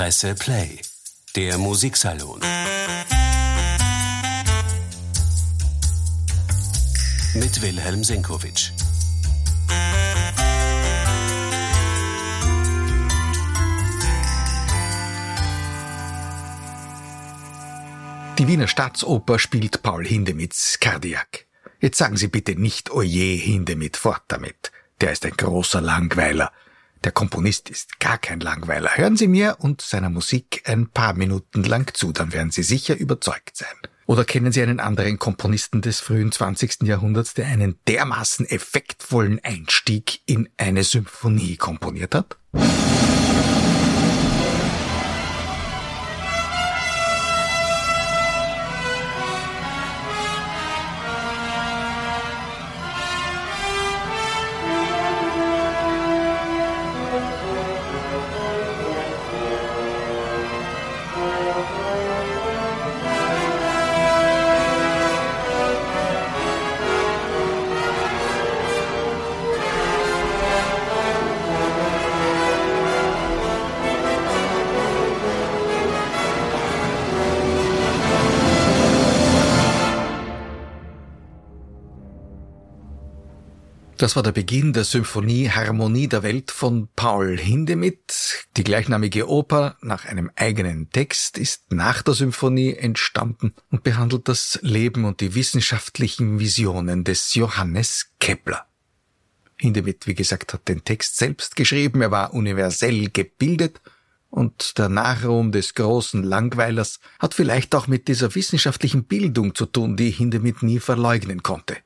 Presse Play, der Musiksalon. Mit Wilhelm Senkowitsch. Die Wiener Staatsoper spielt Paul Hindemiths Cardiac. Jetzt sagen Sie bitte nicht Oje Hindemith fort damit. Der ist ein großer Langweiler. Der Komponist ist gar kein Langweiler. Hören Sie mir und seiner Musik ein paar Minuten lang zu, dann werden Sie sicher überzeugt sein. Oder kennen Sie einen anderen Komponisten des frühen 20. Jahrhunderts, der einen dermaßen effektvollen Einstieg in eine Symphonie komponiert hat? Das war der Beginn der Symphonie Harmonie der Welt von Paul Hindemith. Die gleichnamige Oper nach einem eigenen Text ist nach der Symphonie entstanden und behandelt das Leben und die wissenschaftlichen Visionen des Johannes Kepler. Hindemith, wie gesagt, hat den Text selbst geschrieben, er war universell gebildet und der Nachruhm des großen Langweilers hat vielleicht auch mit dieser wissenschaftlichen Bildung zu tun, die Hindemith nie verleugnen konnte.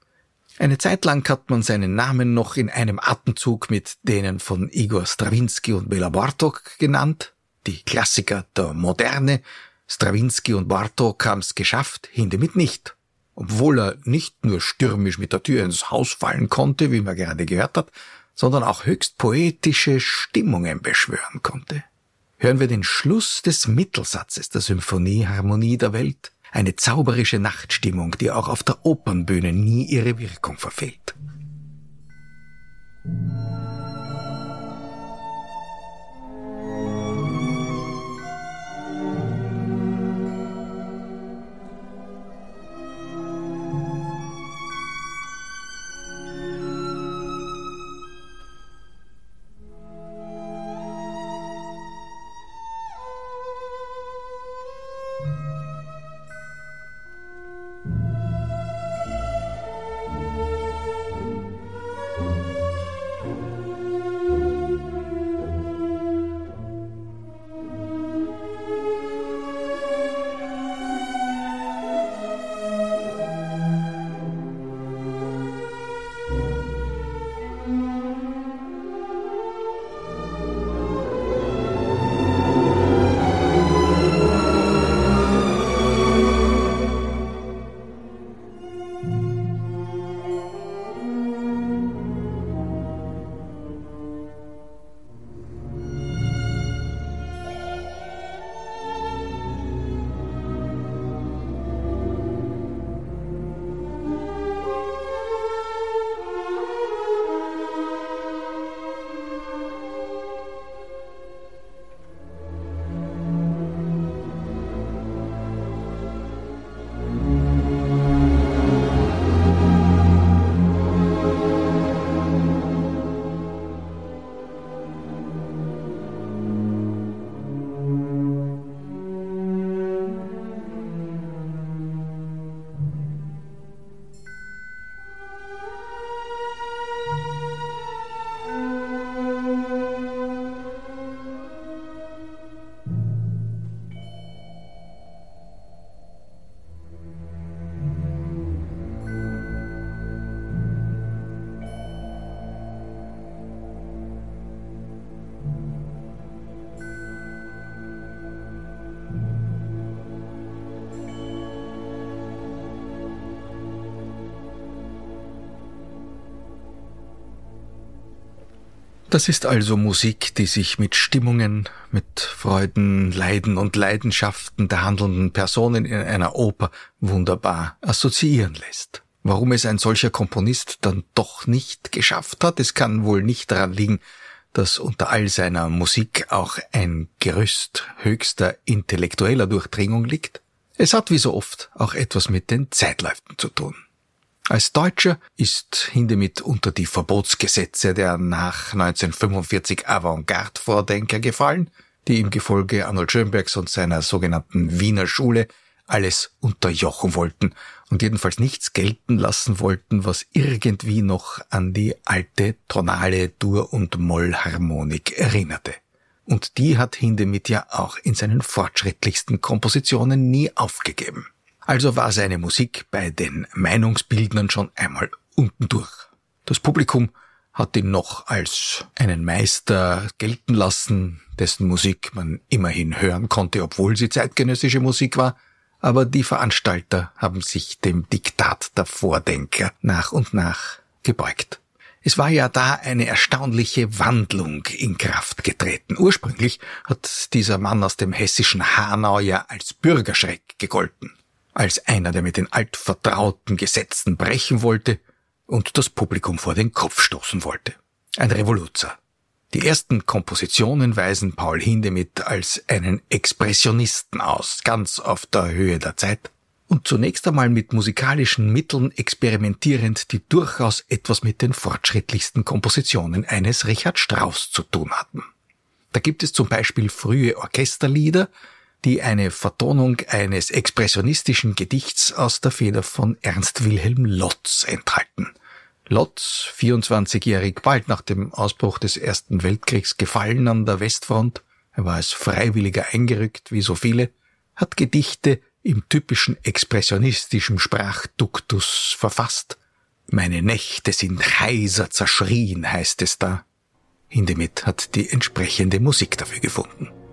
Eine Zeit lang hat man seinen Namen noch in einem Atemzug mit denen von Igor Strawinski und Bela Bartok genannt, die Klassiker der Moderne. Strawinski und Bartok haben's geschafft, Hindemith nicht. Obwohl er nicht nur stürmisch mit der Tür ins Haus fallen konnte, wie man gerade gehört hat, sondern auch höchst poetische Stimmungen beschwören konnte. Hören wir den Schluss des Mittelsatzes der Symphonie Harmonie der Welt eine zauberische Nachtstimmung, die auch auf der Opernbühne nie ihre Wirkung verfehlt. Das ist also Musik, die sich mit Stimmungen, mit Freuden, Leiden und Leidenschaften der handelnden Personen in einer Oper wunderbar assoziieren lässt. Warum es ein solcher Komponist dann doch nicht geschafft hat, es kann wohl nicht daran liegen, dass unter all seiner Musik auch ein Gerüst höchster intellektueller Durchdringung liegt? Es hat wie so oft auch etwas mit den Zeitläuften zu tun. Als Deutscher ist Hindemith unter die Verbotsgesetze der nach 1945 Avantgarde-Vordenker gefallen, die im Gefolge Arnold Schönbergs und seiner sogenannten Wiener Schule alles unterjochen wollten und jedenfalls nichts gelten lassen wollten, was irgendwie noch an die alte tonale Dur- und Mollharmonik erinnerte. Und die hat Hindemith ja auch in seinen fortschrittlichsten Kompositionen nie aufgegeben. Also war seine Musik bei den Meinungsbildnern schon einmal unten durch. Das Publikum hat ihn noch als einen Meister gelten lassen, dessen Musik man immerhin hören konnte, obwohl sie zeitgenössische Musik war, aber die Veranstalter haben sich dem Diktat der Vordenker nach und nach gebeugt. Es war ja da eine erstaunliche Wandlung in Kraft getreten. Ursprünglich hat dieser Mann aus dem hessischen Hanau ja als Bürgerschreck gegolten, als einer, der mit den altvertrauten Gesetzen brechen wollte und das Publikum vor den Kopf stoßen wollte. Ein Revoluzer. Die ersten Kompositionen weisen Paul Hindemith als einen Expressionisten aus, ganz auf der Höhe der Zeit und zunächst einmal mit musikalischen Mitteln experimentierend, die durchaus etwas mit den fortschrittlichsten Kompositionen eines Richard Strauss zu tun hatten. Da gibt es zum Beispiel frühe Orchesterlieder, die eine Vertonung eines expressionistischen Gedichts aus der Feder von Ernst Wilhelm Lotz enthalten – Lotz, 24-jährig, bald nach dem Ausbruch des Ersten Weltkriegs gefallen an der Westfront, er war als Freiwilliger eingerückt, wie so viele, hat Gedichte im typischen expressionistischen Sprachduktus verfasst. Meine Nächte sind heiser zerschrien, heißt es da. Hindemith hat die entsprechende Musik dafür gefunden.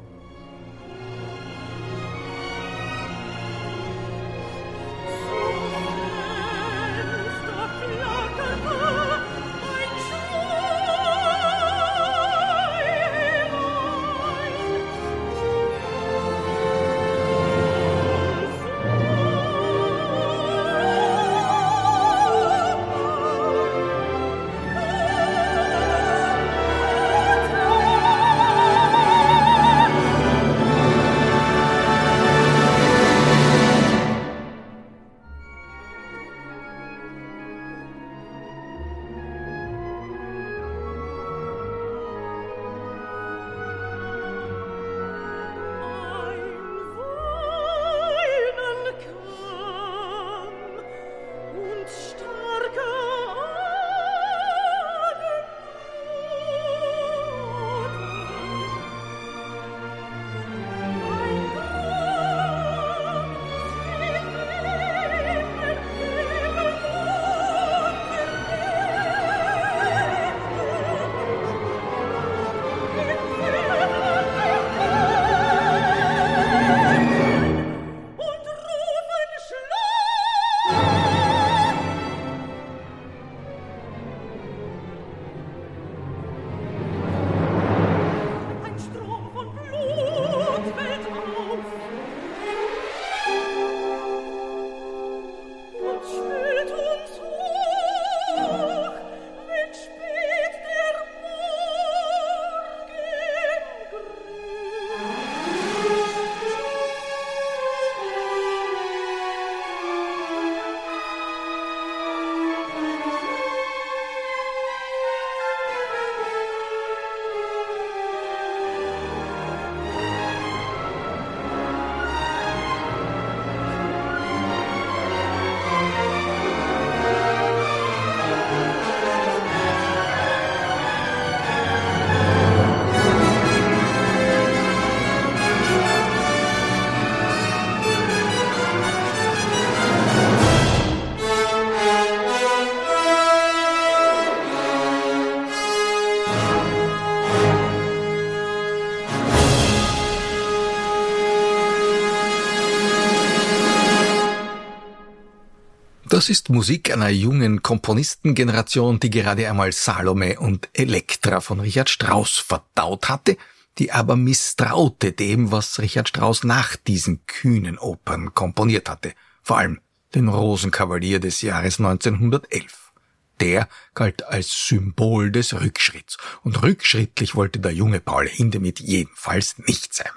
Das ist Musik einer jungen Komponistengeneration, die gerade einmal Salome und Elektra von Richard Strauss verdaut hatte, die aber misstraute dem, was Richard Strauss nach diesen kühnen Opern komponiert hatte, vor allem den Rosenkavalier des Jahres 1911. Der galt als Symbol des Rückschritts, und rückschrittlich wollte der junge Paul Hindemith jedenfalls nicht sein.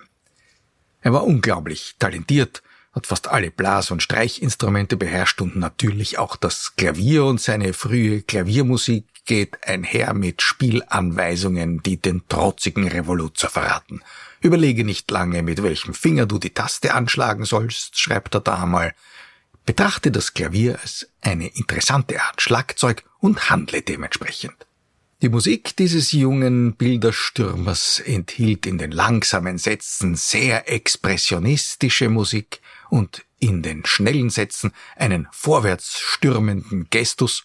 Er war unglaublich talentiert, hat fast alle Blas- und Streichinstrumente beherrscht und natürlich auch das Klavier und seine frühe Klaviermusik geht einher mit Spielanweisungen, die den trotzigen Revoluzer verraten. Überlege nicht lange, mit welchem Finger du die Taste anschlagen sollst, schreibt er da einmal. Betrachte das Klavier als eine interessante Art Schlagzeug und handle dementsprechend. Die Musik dieses jungen Bilderstürmers enthielt in den langsamen Sätzen sehr expressionistische Musik und in den schnellen Sätzen einen vorwärts stürmenden Gestus,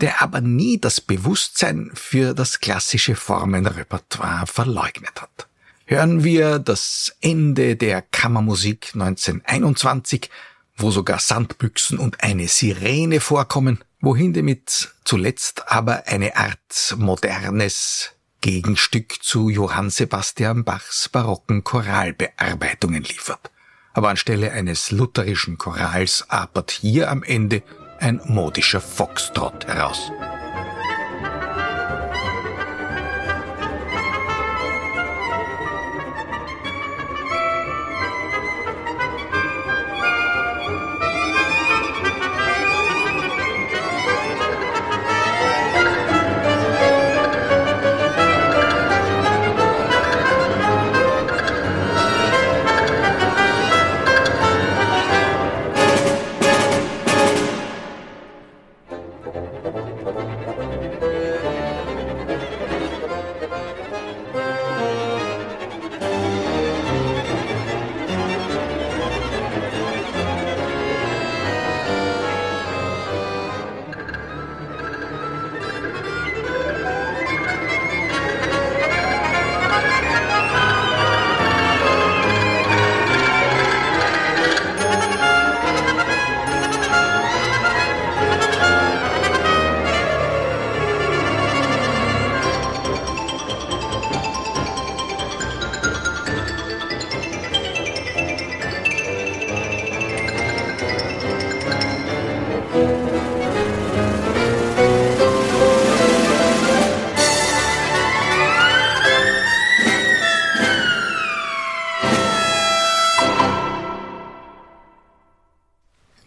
der aber nie das Bewusstsein für das klassische Formenrepertoire verleugnet hat. Hören wir das Ende der Kammermusik 1921, wo sogar Sandbüchsen und eine Sirene vorkommen, wohin damit zuletzt aber eine Art modernes Gegenstück zu Johann Sebastian Bachs barocken Choralbearbeitungen liefert. Aber anstelle eines lutherischen Chorals apert hier am Ende ein modischer Foxtrott heraus.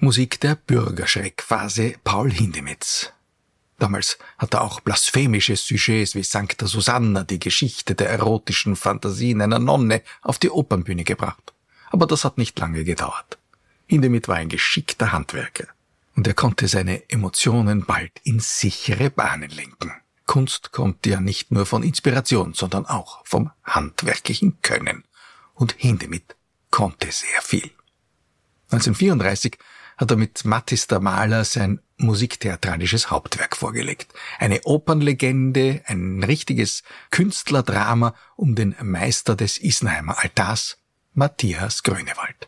Musik der Bürgerschreckphase Paul Hindemiths. Damals hat er auch blasphemische Sujets wie Sancta Susanna, die Geschichte der erotischen Fantasien einer Nonne, auf die Opernbühne gebracht. Aber das hat nicht lange gedauert. Hindemith war ein geschickter Handwerker. Und er konnte seine Emotionen bald in sichere Bahnen lenken. Kunst kommt ja nicht nur von Inspiration, sondern auch vom handwerklichen Können. Und Hindemith konnte sehr viel. 1934 hat er mit Mattis der Maler sein musiktheatralisches Hauptwerk vorgelegt. Eine Opernlegende, ein richtiges Künstlerdrama um den Meister des Isenheimer Altars, Matthias Grönewald.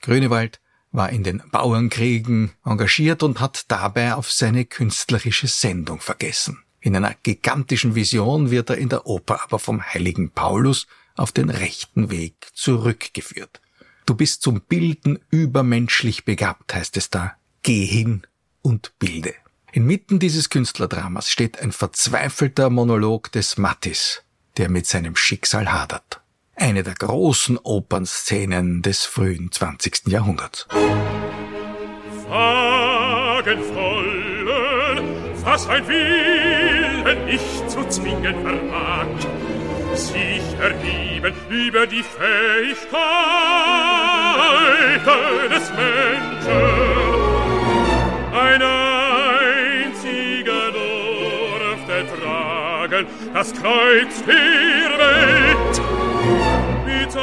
Grönewald war in den Bauernkriegen engagiert und hat dabei auf seine künstlerische Sendung vergessen. In einer gigantischen Vision wird er in der Oper aber vom heiligen Paulus auf den rechten Weg zurückgeführt. Du bist zum Bilden übermenschlich begabt, heißt es da. Geh hin und bilde. Inmitten dieses Künstlerdramas steht ein verzweifelter Monolog des Mattis, der mit seinem Schicksal hadert. Eine der großen Opernszenen des frühen 20. Jahrhunderts. Fagenvollen, was ein Wille nicht zu zwingen vermag, sich ergeben über die Fähigkeit des Menschen. Ein einziger durfte tragen das Kreuz der Welt. Mit seinem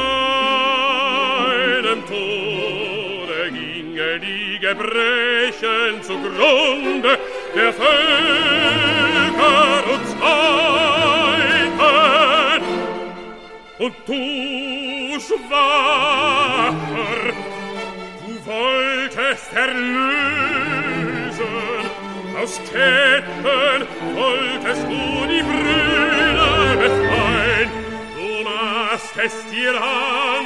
Tode gingen die Gebrechen zugrunde der Völker und Zeiten und du schwacher, du wolltest erlösen, aus Ketten wolltest du die Brüder befreien, du machst es dir an,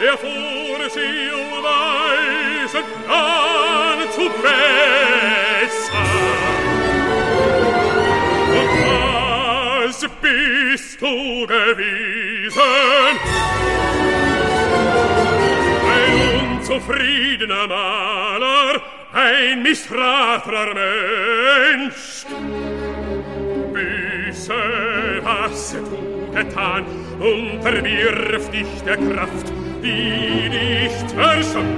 der vor sie Weisen an zu bessern. Und was bin gewesen. Ein unzufriedener Maler, ein missratrer Mensch. Büße, was du getan, unterwirf dich der Kraft, die nicht verschmäht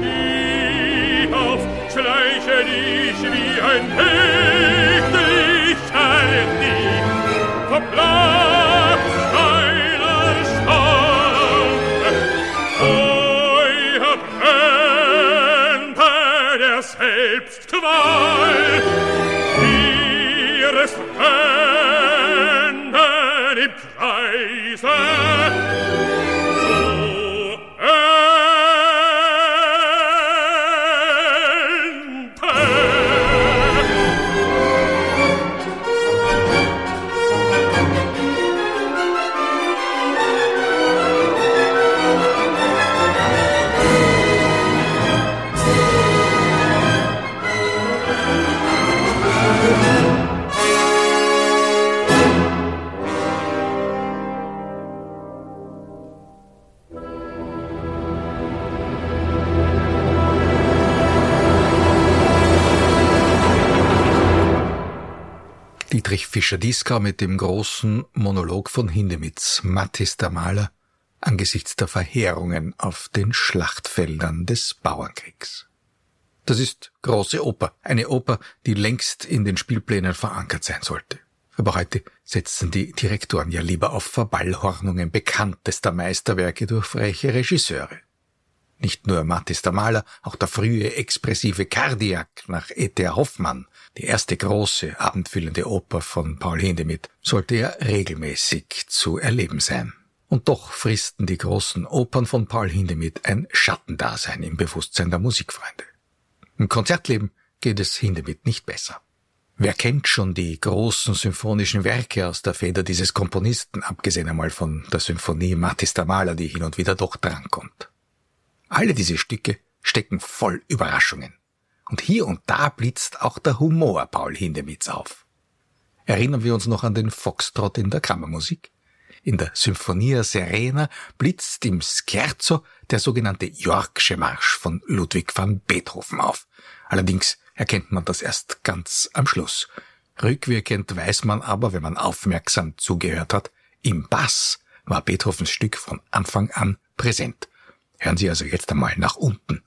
Ich aufschleiche dich wie ein heglicher vom Dietrich Fischer-Dieskau mit dem großen Monolog von Hindemiths Mattis der Maler angesichts der Verheerungen auf den Schlachtfeldern des Bauernkriegs. Das ist große Oper, eine Oper, die längst in den Spielplänen verankert sein sollte. Aber heute setzen die Direktoren ja lieber auf Verballhornungen bekanntester Meisterwerke durch freche Regisseure. Nicht nur Mattis der Maler, auch der frühe expressive Cardiac nach E.T.A. Hoffmann, die erste große abendfüllende Oper von Paul Hindemith, sollte ja regelmäßig zu erleben sein. Und doch fristen die großen Opern von Paul Hindemith ein Schattendasein im Bewusstsein der Musikfreunde. Im Konzertleben geht es Hindemith nicht besser. Wer kennt schon die großen symphonischen Werke aus der Feder dieses Komponisten, abgesehen einmal von der Symphonie Mattis der Maler, die hin und wieder doch drankommt? Alle diese Stücke stecken voll Überraschungen. Und hier und da blitzt auch der Humor Paul Hindemiths auf. Erinnern wir uns noch an den Foxtrot in der Kammermusik? In der Symphonia Serena blitzt im Scherzo der sogenannte Yorksche Marsch von Ludwig van Beethoven auf. Allerdings erkennt man das erst ganz am Schluss. Rückwirkend weiß man aber, wenn man aufmerksam zugehört hat, im Bass war Beethovens Stück von Anfang an präsent. Hören Sie also jetzt einmal nach unten.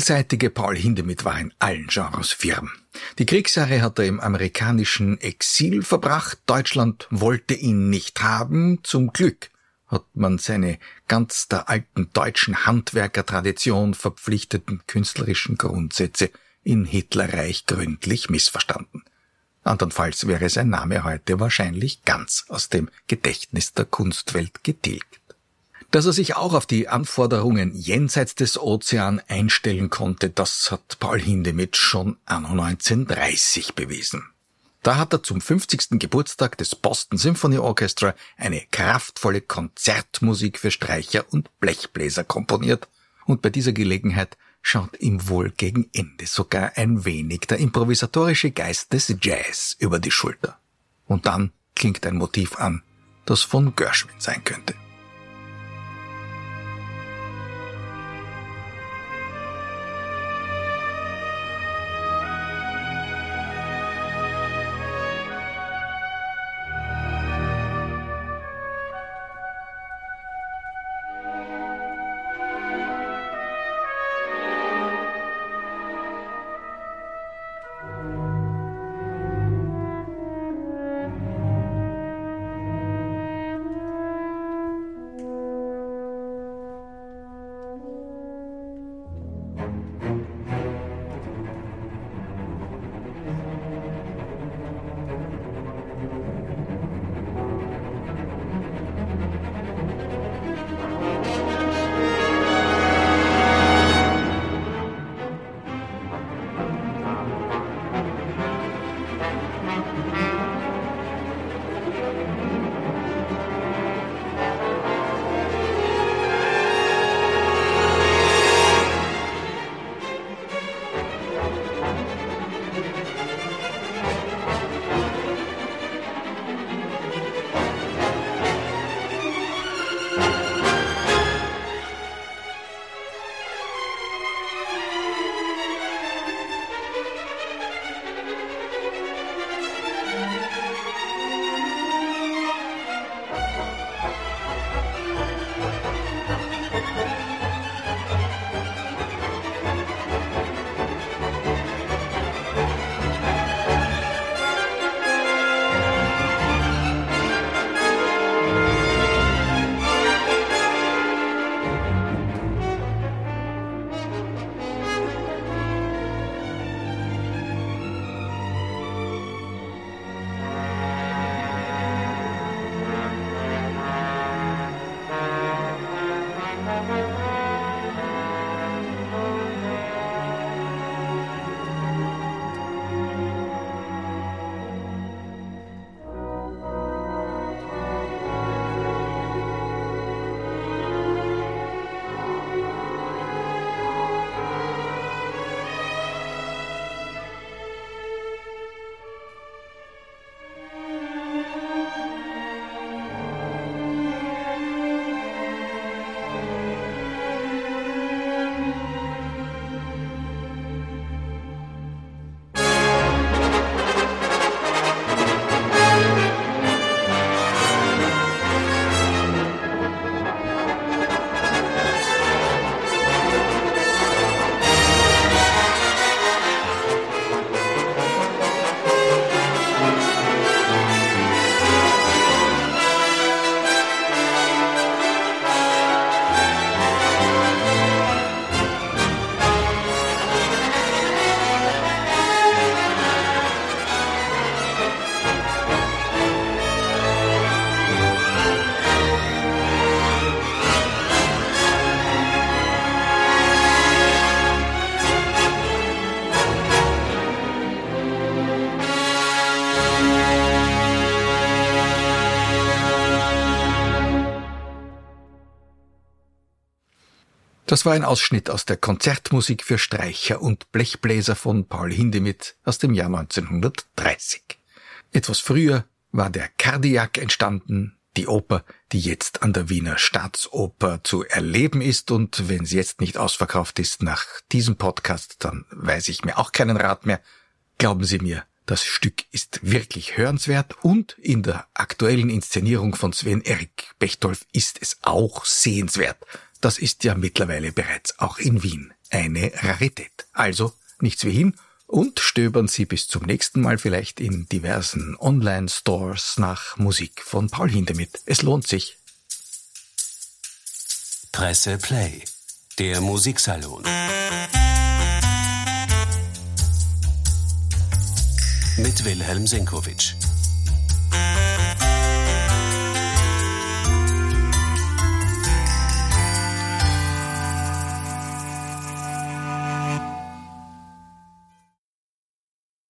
Vielseitige Paul Hindemith war in allen Genres firm. Die Kriegsjahre hat er im amerikanischen Exil verbracht. Deutschland wollte ihn nicht haben. Zum Glück hat man seine ganz der alten deutschen Handwerkertradition verpflichteten künstlerischen Grundsätze in Hitlerreich gründlich missverstanden. Andernfalls wäre sein Name heute wahrscheinlich ganz aus dem Gedächtnis der Kunstwelt getilgt. Dass er sich auch auf die Anforderungen jenseits des Ozean einstellen konnte, das hat Paul Hindemith schon anno 1930 bewiesen. Da hat er zum 50. Geburtstag des Boston Symphony Orchestra eine kraftvolle Konzertmusik für Streicher und Blechbläser komponiert und bei dieser Gelegenheit schaut ihm wohl gegen Ende sogar ein wenig der improvisatorische Geist des Jazz über die Schulter. Und dann klingt ein Motiv an, das von Gershwin sein könnte. Das war ein Ausschnitt aus der Konzertmusik für Streicher und Blechbläser von Paul Hindemith aus dem Jahr 1930. Etwas früher war der Cardiac entstanden, die Oper, die jetzt an der Wiener Staatsoper zu erleben ist und wenn sie jetzt nicht ausverkauft ist nach diesem Podcast, dann weiß ich mir auch keinen Rat mehr. Glauben Sie mir, das Stück ist wirklich hörenswert und in der aktuellen Inszenierung von Sven Erik Bechtolf ist es auch sehenswert. Das ist ja mittlerweile bereits auch in Wien eine Rarität. Also nichts wie hin und stöbern Sie bis zum nächsten Mal vielleicht in diversen Online-Stores nach Musik von Paul Hindemith. Es lohnt sich. Presse Play, der Musiksalon. Mit Wilhelm Senkowitsch.